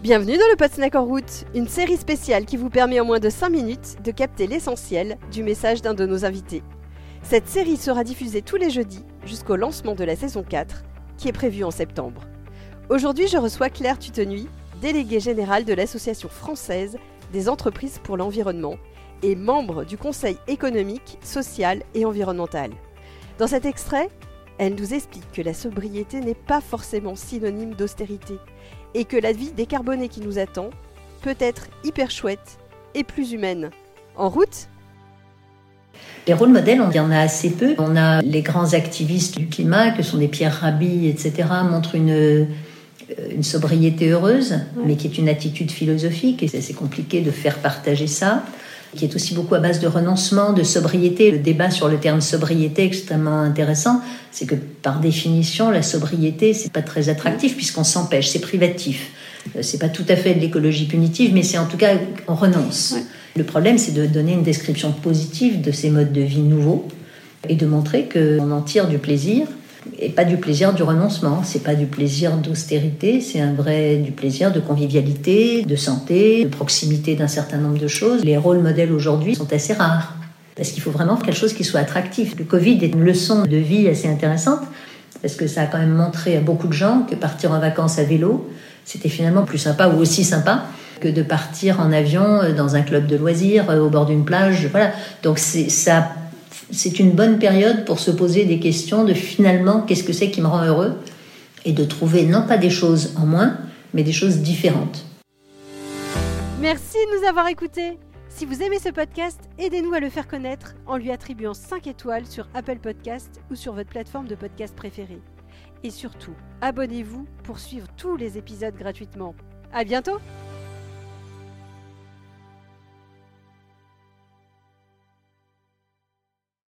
Bienvenue dans le Pod Snack en route, une série spéciale qui vous permet en moins de 5 minutes de capter l'essentiel du message d'un de nos invités. Cette série sera diffusée tous les jeudis jusqu'au lancement de la saison 4, qui est prévue en septembre. Aujourd'hui, je reçois Claire Tutenuy, déléguée générale de l'Association française des entreprises pour l'environnement et membre du Conseil économique, social et environnemental. Dans cet extrait, elle nous explique que la sobriété n'est pas forcément synonyme d'austérité et que la vie décarbonée qui nous attend peut être hyper chouette et plus humaine. En route les rôles modèles, on y en a assez peu. On a les grands activistes du climat, que sont des Pierre Rabhi, etc., montrent une, euh, une sobriété heureuse, mais qui est une attitude philosophique, et c'est compliqué de faire partager ça qui est aussi beaucoup à base de renoncement, de sobriété. Le débat sur le terme sobriété est extrêmement intéressant. C'est que par définition, la sobriété, c'est pas très attractif puisqu'on s'empêche, c'est privatif. Euh, c'est pas tout à fait de l'écologie punitive, mais c'est en tout cas, on renonce. Le problème, c'est de donner une description positive de ces modes de vie nouveaux et de montrer qu'on en tire du plaisir et pas du plaisir du renoncement, c'est pas du plaisir d'austérité, c'est un vrai du plaisir de convivialité, de santé, de proximité d'un certain nombre de choses. Les rôles modèles aujourd'hui sont assez rares parce qu'il faut vraiment quelque chose qui soit attractif. Le Covid est une leçon de vie assez intéressante parce que ça a quand même montré à beaucoup de gens que partir en vacances à vélo, c'était finalement plus sympa ou aussi sympa que de partir en avion dans un club de loisirs au bord d'une plage. Voilà. Donc ça c'est une bonne période pour se poser des questions de finalement qu'est-ce que c'est qui me rend heureux et de trouver non pas des choses en moins, mais des choses différentes. Merci de nous avoir écoutés. Si vous aimez ce podcast, aidez-nous à le faire connaître en lui attribuant 5 étoiles sur Apple Podcast ou sur votre plateforme de podcast préférée. Et surtout, abonnez-vous pour suivre tous les épisodes gratuitement. À bientôt!